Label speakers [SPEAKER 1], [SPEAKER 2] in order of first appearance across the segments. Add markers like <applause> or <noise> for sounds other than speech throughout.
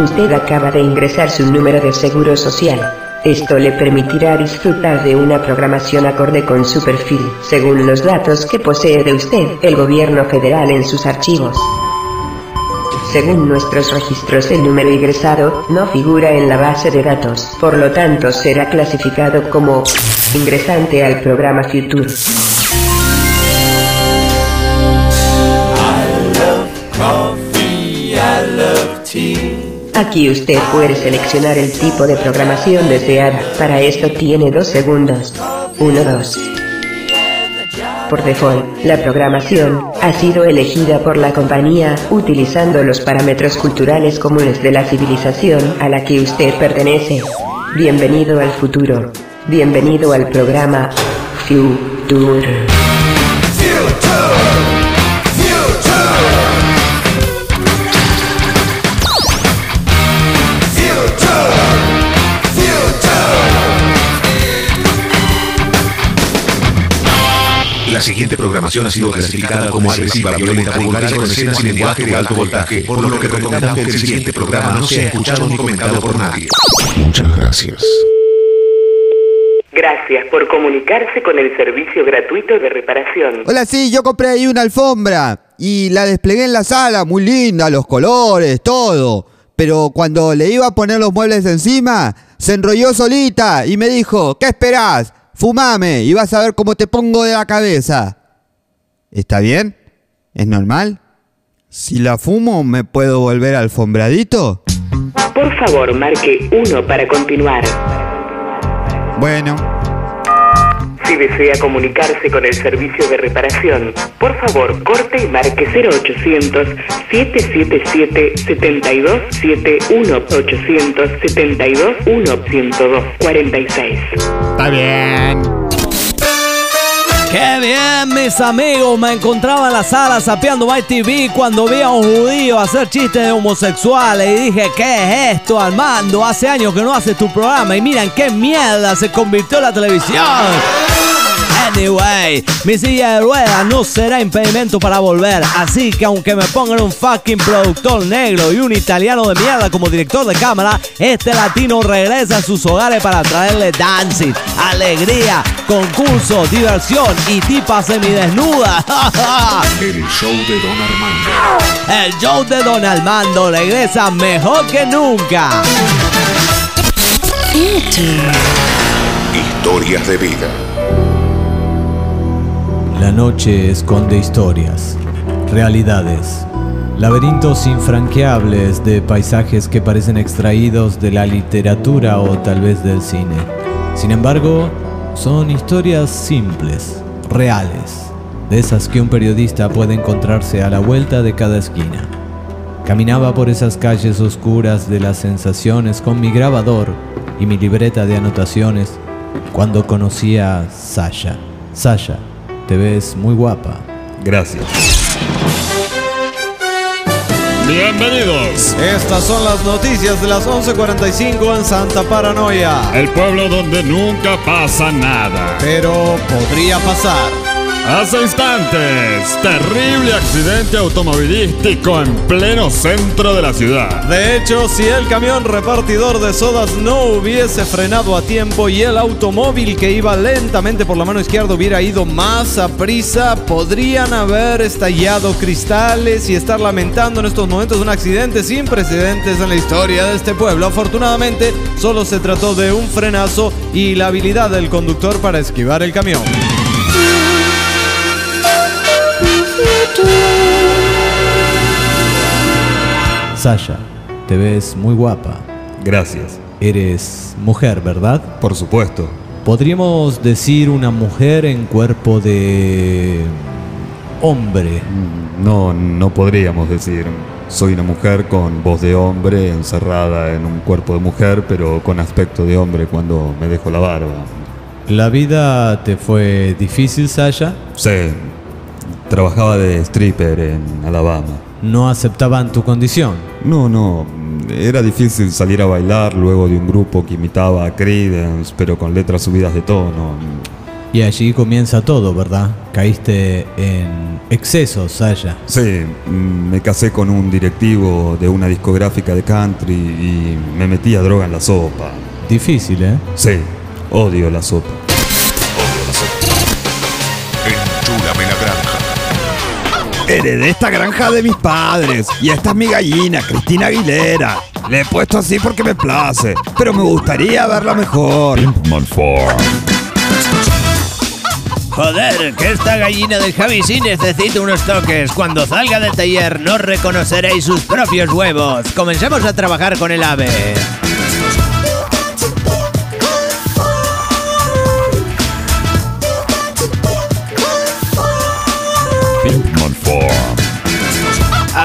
[SPEAKER 1] Usted acaba de ingresar su número de seguro social. Esto le permitirá disfrutar de una programación acorde con su perfil, según los datos que posee de usted el gobierno federal en sus archivos. Según nuestros registros el número ingresado no figura en la base de datos, por lo tanto será clasificado como ingresante al programa Future. Aquí usted puede seleccionar el tipo de programación deseada. Para esto tiene dos segundos. 1, 2. Por default, la programación ha sido elegida por la compañía utilizando los parámetros culturales comunes de la civilización a la que usted pertenece. Bienvenido al futuro. Bienvenido al programa Future.
[SPEAKER 2] La siguiente programación ha sido clasificada como agresiva, violenta, vulgar y con escenas y lenguaje de alto voltaje, por lo que recomendamos que el siguiente programa no sea escuchado ni comentado por nadie. Muchas gracias.
[SPEAKER 1] Gracias por comunicarse con el servicio gratuito de reparación.
[SPEAKER 3] Hola, sí, yo compré ahí una alfombra y la desplegué en la sala, muy linda, los colores, todo. Pero cuando le iba a poner los muebles encima, se enrolló solita y me dijo, ¿qué esperás? Fumame y vas a ver cómo te pongo de la cabeza. ¿Está bien? ¿Es normal? Si la fumo, ¿me puedo volver alfombradito?
[SPEAKER 1] Por favor, marque 1 para continuar.
[SPEAKER 3] Bueno,
[SPEAKER 1] Si desea comunicarse con el servicio de reparación, por favor, corte y marque 0800 777 7271 872 102 46.
[SPEAKER 3] está bien.
[SPEAKER 4] ¡Qué bien, mis amigos! Me encontraba en la sala sapeando My TV cuando vi a un judío hacer chistes de homosexuales y dije, ¿qué es esto, Armando? Hace años que no haces tu programa y miren qué mierda se convirtió la televisión. Anyway, mi silla de ruedas no será impedimento para volver, así que aunque me pongan un fucking productor negro y un italiano de mierda como director de cámara, este latino regresa a sus hogares para traerle dancing, alegría, concurso, diversión y tipas semidesnudas. <laughs>
[SPEAKER 2] El show de Don Armando.
[SPEAKER 4] El show de Don Armando regresa mejor que nunca.
[SPEAKER 2] Historias de vida.
[SPEAKER 4] La noche esconde historias, realidades, laberintos infranqueables de paisajes que parecen extraídos de la literatura o tal vez del cine. Sin embargo, son historias simples, reales, de esas que un periodista puede encontrarse a la vuelta de cada esquina. Caminaba por esas calles oscuras de las sensaciones con mi grabador y mi libreta de anotaciones cuando conocí a Sasha. Sasha, te ves muy guapa.
[SPEAKER 5] Gracias. Bienvenidos.
[SPEAKER 6] Estas son las noticias de las 11:45 en Santa Paranoia.
[SPEAKER 5] El pueblo donde nunca pasa nada.
[SPEAKER 6] Pero podría pasar.
[SPEAKER 5] Hace instantes, terrible accidente automovilístico en pleno centro de la ciudad.
[SPEAKER 6] De hecho, si el camión repartidor de sodas no hubiese frenado a tiempo y el automóvil que iba lentamente por la mano izquierda hubiera ido más a prisa, podrían haber estallado cristales y estar lamentando en estos momentos un accidente sin precedentes en la historia de este pueblo. Afortunadamente, solo se trató de un frenazo y la habilidad del conductor para esquivar el camión.
[SPEAKER 4] Sasha, te ves muy guapa.
[SPEAKER 5] Gracias.
[SPEAKER 4] Eres mujer, ¿verdad?
[SPEAKER 5] Por supuesto.
[SPEAKER 4] Podríamos decir una mujer en cuerpo de hombre.
[SPEAKER 5] No, no podríamos decir. Soy una mujer con voz de hombre encerrada en un cuerpo de mujer, pero con aspecto de hombre cuando me dejo la barba.
[SPEAKER 4] ¿La vida te fue difícil, Sasha?
[SPEAKER 5] Sí. Trabajaba de stripper en Alabama.
[SPEAKER 4] ¿No aceptaban tu condición?
[SPEAKER 5] No, no. Era difícil salir a bailar luego de un grupo que imitaba a Creedence, pero con letras subidas de tono.
[SPEAKER 4] Y allí comienza todo, ¿verdad? Caíste en excesos, Saya.
[SPEAKER 5] Sí, me casé con un directivo de una discográfica de country y me metí a droga en la sopa.
[SPEAKER 4] Difícil, ¿eh?
[SPEAKER 5] Sí, odio la sopa.
[SPEAKER 3] Heredé esta granja de mis padres y esta es mi gallina, Cristina Aguilera. Le he puesto así porque me place, pero me gustaría verla mejor.
[SPEAKER 7] Joder, que esta gallina del Javi sí necesita unos toques. Cuando salga del taller no reconoceréis sus propios huevos. Comencemos a trabajar con el ave.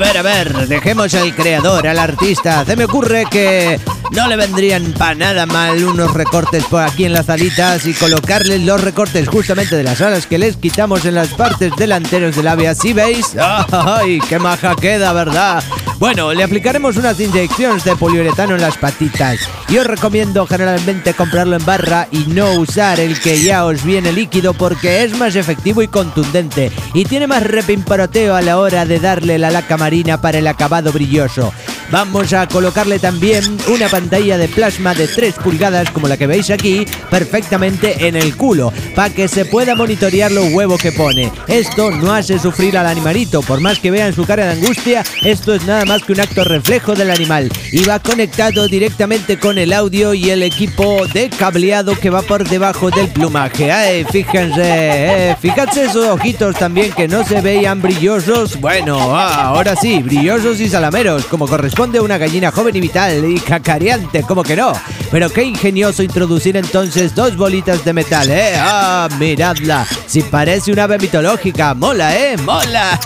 [SPEAKER 7] ver, a ver, dejemos al creador, al artista. Se me ocurre que no le vendrían para nada mal unos recortes por aquí en las alitas y colocarles los recortes justamente de las alas que les quitamos en las partes delanteras del ave. ¿Así veis? ¡Ay, qué maja queda, verdad! Bueno, le aplicaremos unas inyecciones de poliuretano en las patitas. Yo recomiendo generalmente comprarlo en barra y no usar el que ya os viene líquido porque es más efectivo y contundente y tiene más repimparoteo a la hora de darle la laca marina para el acabado brilloso. Vamos a colocarle también una pantalla de plasma de 3 pulgadas como la que veis aquí perfectamente en el culo para que se pueda monitorear los huevos que pone. Esto no hace sufrir al animalito, por más que vean su cara de angustia, esto es nada más que un acto reflejo del animal y va conectado directamente con el audio y el equipo de cableado que va por debajo del plumaje. Ay, fíjense, eh, fíjense esos ojitos también que no se veían brillosos. Bueno, ah, ahora sí, brillosos y salameros, como corresponde a una gallina joven y vital y cacareante, como que no. Pero qué ingenioso introducir entonces dos bolitas de metal, ¿eh? Ah, miradla, si parece una ave mitológica, mola, ¿eh? Mola.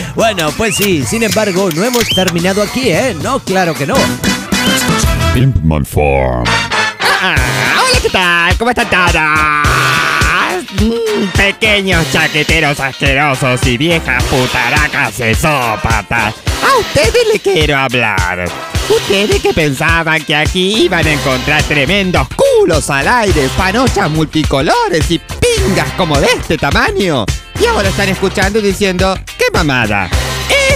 [SPEAKER 7] <laughs> bueno, pues sí, sin embargo, no hemos terminado aquí, ¿eh? No, claro que no.
[SPEAKER 5] Pimpman Farm.
[SPEAKER 8] Ah, hola, ¿qué tal? ¿Cómo están todos? Mm, pequeños chaqueteros asquerosos y viejas putaracas de sópatas. A ustedes les quiero hablar. Ustedes que pensaban que aquí iban a encontrar tremendos culos al aire, panochas multicolores y pingas como de este tamaño. Y ahora están escuchando y diciendo, ¡qué mamada!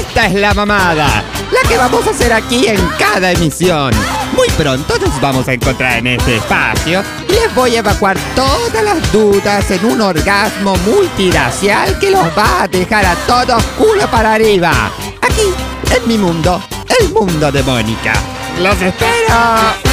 [SPEAKER 8] Esta es la mamada, la que vamos a hacer aquí en cada emisión. Muy pronto nos vamos a encontrar en este espacio y les voy a evacuar todas las dudas en un orgasmo multiracial que los va a dejar a todos culo para arriba. Aquí, en mi mundo, el mundo de Mónica. ¡Los espero!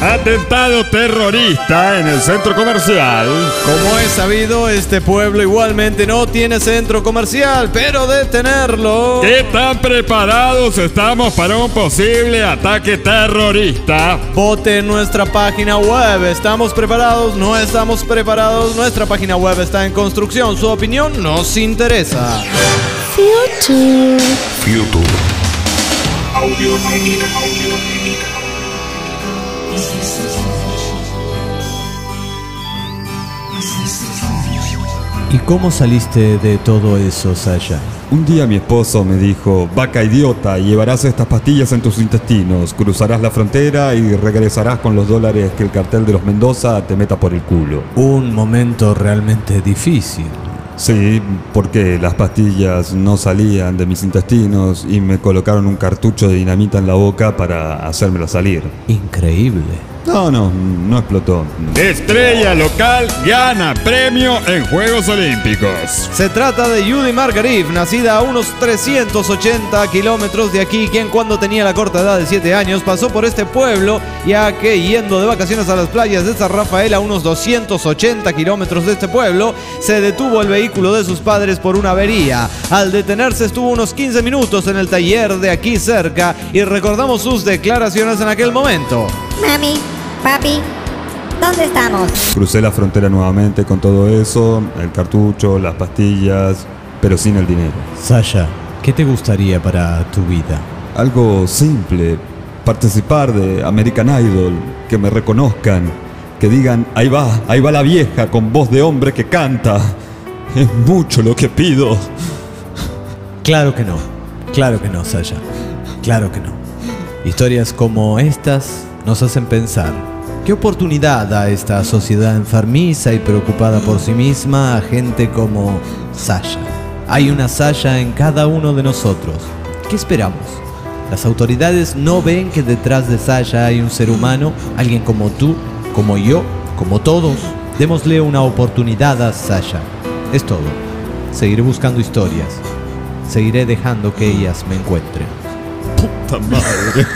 [SPEAKER 5] Atentado terrorista en el centro comercial.
[SPEAKER 6] Como es sabido, este pueblo igualmente no tiene centro comercial, pero de tenerlo.
[SPEAKER 5] ¿Qué tan preparados estamos para un posible ataque terrorista?
[SPEAKER 6] Vote en nuestra página web. ¿Estamos preparados? No estamos preparados. Nuestra página web está en construcción. Su opinión nos interesa.
[SPEAKER 2] YouTube.
[SPEAKER 4] ¿Y cómo saliste de todo eso, Saya?
[SPEAKER 5] Un día mi esposo me dijo, vaca idiota, llevarás estas pastillas en tus intestinos, cruzarás la frontera y regresarás con los dólares que el cartel de los Mendoza te meta por el culo.
[SPEAKER 4] Un momento realmente difícil.
[SPEAKER 5] Sí, porque las pastillas no salían de mis intestinos y me colocaron un cartucho de dinamita en la boca para hacérmela salir.
[SPEAKER 4] Increíble.
[SPEAKER 5] No, no, no explotó. Estrella local gana premio en Juegos Olímpicos.
[SPEAKER 6] Se trata de Judy Margarif, nacida a unos 380 kilómetros de aquí, quien cuando tenía la corta edad de 7 años pasó por este pueblo, ya que yendo de vacaciones a las playas de San Rafael a unos 280 kilómetros de este pueblo, se detuvo el vehículo de sus padres por una avería. Al detenerse estuvo unos 15 minutos en el taller de aquí cerca y recordamos sus declaraciones en aquel momento.
[SPEAKER 9] Mami, papi, ¿dónde estamos?
[SPEAKER 5] Crucé la frontera nuevamente con todo eso, el cartucho, las pastillas, pero sin el dinero.
[SPEAKER 4] Saya, ¿qué te gustaría para tu vida?
[SPEAKER 5] Algo simple, participar de American Idol, que me reconozcan, que digan, ahí va, ahí va la vieja con voz de hombre que canta. Es mucho lo que pido.
[SPEAKER 4] Claro que no. Claro que no, Saya. Claro que no. Historias como estas nos hacen pensar ¿Qué oportunidad da esta sociedad enfermiza y preocupada por sí misma a gente como Sasha? Hay una Sasha en cada uno de nosotros. ¿Qué esperamos? Las autoridades no ven que detrás de Sasha hay un ser humano, alguien como tú, como yo, como todos. Démosle una oportunidad a Sasha. Es todo. Seguiré buscando historias. Seguiré dejando que ellas me encuentren.
[SPEAKER 5] Puta madre.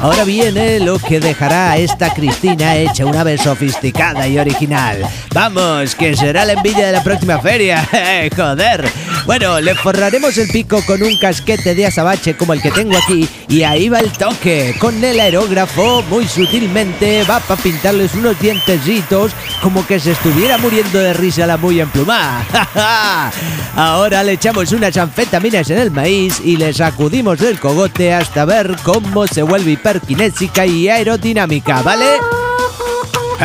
[SPEAKER 7] Ahora viene lo que dejará a esta Cristina hecha una vez sofisticada y original. Vamos, que será la envidia de la próxima feria. <laughs> Joder. Bueno, le forraremos el pico con un casquete de azabache como el que tengo aquí y ahí va el toque. Con el aerógrafo, muy sutilmente, va para pintarles unos dientecitos como que se estuviera muriendo de risa la muy emplumada. <laughs> Ahora le echamos unas anfetaminas en el maíz y le sacudimos el cogote hasta ver cómo se vuelve hiperkinésica y aerodinámica, ¿vale?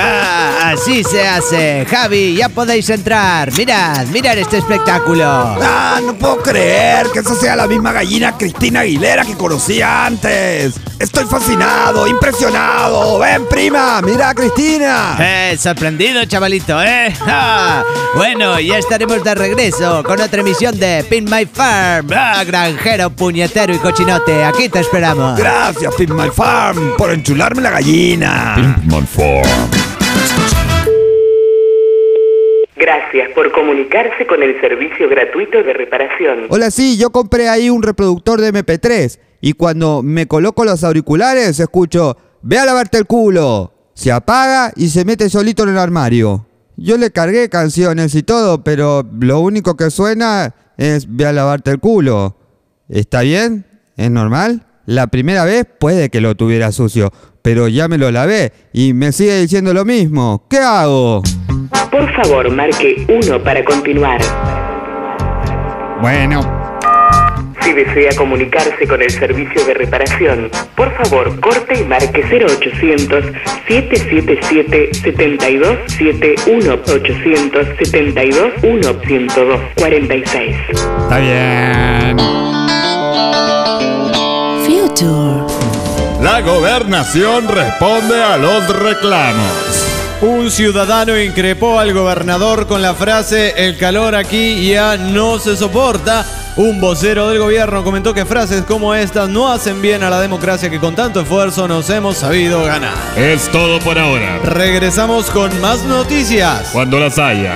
[SPEAKER 7] Ah, así se hace. Javi, ya podéis entrar. Mirad, mirad este espectáculo.
[SPEAKER 10] Ah, no puedo creer que esa sea la misma gallina Cristina Aguilera que conocía antes. Estoy fascinado, impresionado. Ven, prima, mira a Cristina.
[SPEAKER 7] Eh, sorprendido, chavalito, ¿eh? <laughs> Ah, bueno, ya estaremos de regreso con otra emisión de Pin My Farm. Ah, granjero, puñetero y cochinote, aquí te esperamos.
[SPEAKER 10] Gracias, Pin My Farm, por enchularme la gallina.
[SPEAKER 5] Pinkman Farm.
[SPEAKER 1] Gracias por comunicarse con el servicio gratuito de reparación.
[SPEAKER 3] Hola, sí, yo compré ahí un reproductor de MP3 y cuando me coloco los auriculares escucho, ve a lavarte el culo. Se apaga y se mete solito en el armario. Yo le cargué canciones y todo, pero lo único que suena es ve a lavarte el culo. ¿Está bien? ¿Es normal? La primera vez puede que lo tuviera sucio, pero ya me lo lavé y me sigue diciendo lo mismo. ¿Qué hago?
[SPEAKER 1] Por favor, marque 1 para continuar.
[SPEAKER 10] Bueno,
[SPEAKER 1] Si desea comunicarse con el servicio de reparación, por favor, corte y marque 0800 777 7271 800 72 102 46.
[SPEAKER 10] está bien.
[SPEAKER 9] Future.
[SPEAKER 5] La gobernación responde a los reclamos.
[SPEAKER 6] Un ciudadano increpó al gobernador con la frase el calor aquí ya no se soporta. Un vocero del gobierno comentó que frases como estas no hacen bien a la democracia que con tanto esfuerzo nos hemos sabido ganar.
[SPEAKER 5] Es todo por ahora.
[SPEAKER 6] Regresamos con más noticias.
[SPEAKER 5] Cuando las haya.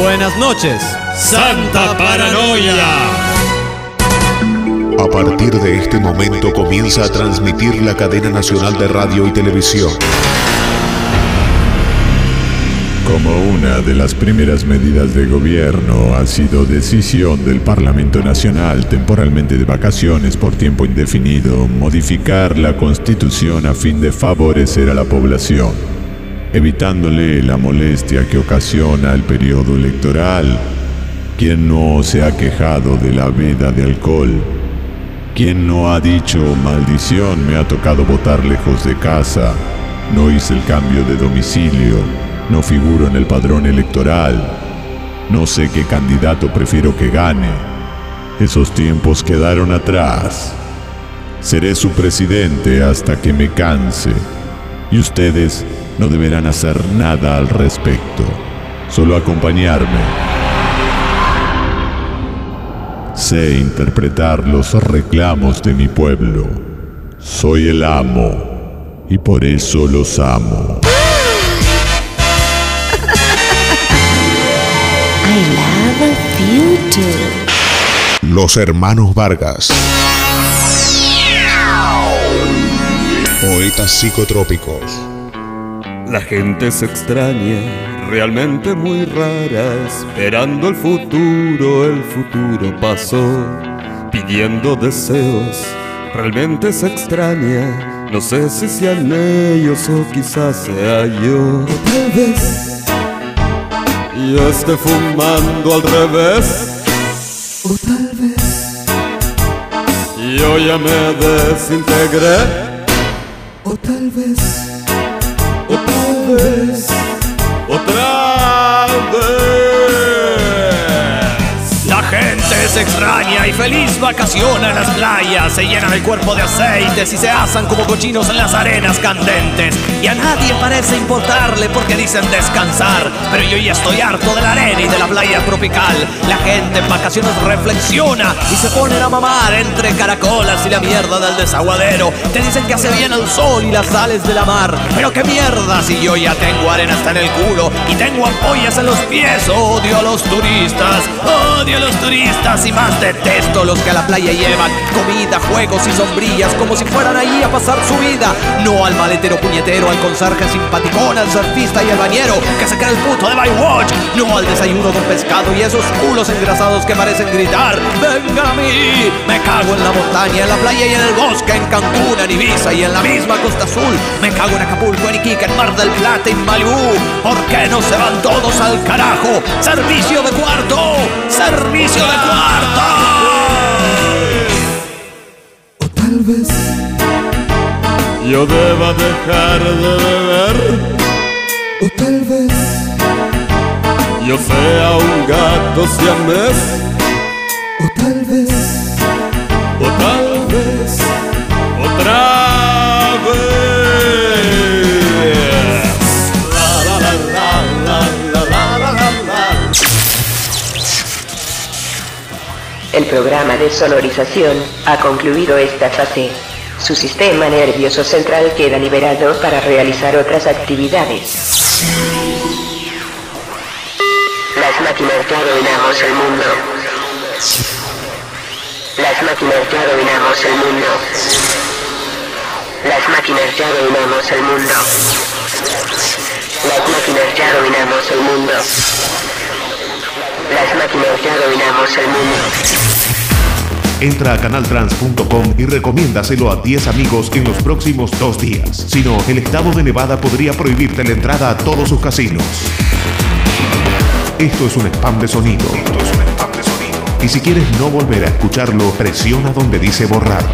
[SPEAKER 6] Buenas noches.
[SPEAKER 5] ¡Santa paranoia!
[SPEAKER 2] A partir de este momento comienza a transmitir la cadena nacional de radio y televisión.
[SPEAKER 11] Como una de las primeras medidas de gobierno ha sido decisión del Parlamento Nacional temporalmente de vacaciones por tiempo indefinido modificar la constitución a fin de favorecer a la población, evitándole la molestia que ocasiona el periodo electoral. ¿Quién no se ha quejado de la veda de alcohol? ¿Quién no ha dicho maldición me ha tocado votar lejos de casa? No hice el cambio de domicilio. No figuro en el padrón electoral. No sé qué candidato prefiero que gane. Esos tiempos quedaron atrás. Seré su presidente hasta que me canse. Y ustedes no deberán hacer nada al respecto. Solo acompañarme. Sé interpretar los reclamos de mi pueblo. Soy el amo. Y por eso los amo.
[SPEAKER 9] I love future.
[SPEAKER 2] Los hermanos Vargas. Poetas psicotrópicos.
[SPEAKER 5] La gente se extraña, realmente muy rara, esperando el futuro, el futuro pasó, pidiendo deseos, realmente se extraña, no sé si sean ellos o quizás sea yo. Tal vez yo esté fumando al revés, o tal vez yo ya me desintegré, o tal vez vez, otra vez.
[SPEAKER 12] Extraña y feliz vacaciona en las playas. Se llenan el cuerpo de aceites y se asan como cochinos en las arenas candentes. Y a nadie parece importarle porque dicen descansar. Pero yo ya estoy harto de la arena y de la playa tropical. La gente en vacaciones reflexiona y se ponen a mamar entre caracolas y la mierda del desaguadero. Te dicen que hace bien el sol y las sales de la mar. Pero qué mierda si yo ya tengo arena hasta en el culo y tengo ampollas en los pies. Odio a los turistas, odio a los turistas y más detesto los que a la playa llevan comida, juegos y sombrillas como si fueran allí a pasar su vida. No al maletero puñetero, al conserje simpaticón, al surfista y al bañero que se cree el puto de Watch. No al desayuno con pescado y esos culos engrasados que parecen gritar. Venga a mí, me cago en la montaña, en la playa y en el bosque, en Cancún, en Ibiza y en la misma Costa Azul. Me cago en Acapulco, en Iquique, en Mar del Plata y en Malibú. ¿Por qué no se van todos al carajo? Servicio de cuarto, servicio de cuarto.
[SPEAKER 13] Tal vez yo deba dejar de beber. O tal vez yo sea un gato siamés. O tal vez,
[SPEAKER 1] El programa de sonorización ha concluido esta fase. Su sistema nervioso central queda liberado para realizar otras actividades. Las máquinas ya dominamos el mundo. Las máquinas ya dominamos el mundo. Las máquinas ya dominamos el mundo. Las máquinas ya dominamos el mundo. Las máquinas ya dominamos el mundo.
[SPEAKER 2] Entra a canaltrans.com y recomiéndaselo a 10 amigos en los próximos dos días. Si no, el estado de Nevada podría prohibirte la entrada a todos sus casinos. Esto es un spam de sonido. Esto es un spam de sonido. Y si quieres no volver a escucharlo, presiona donde dice borrar.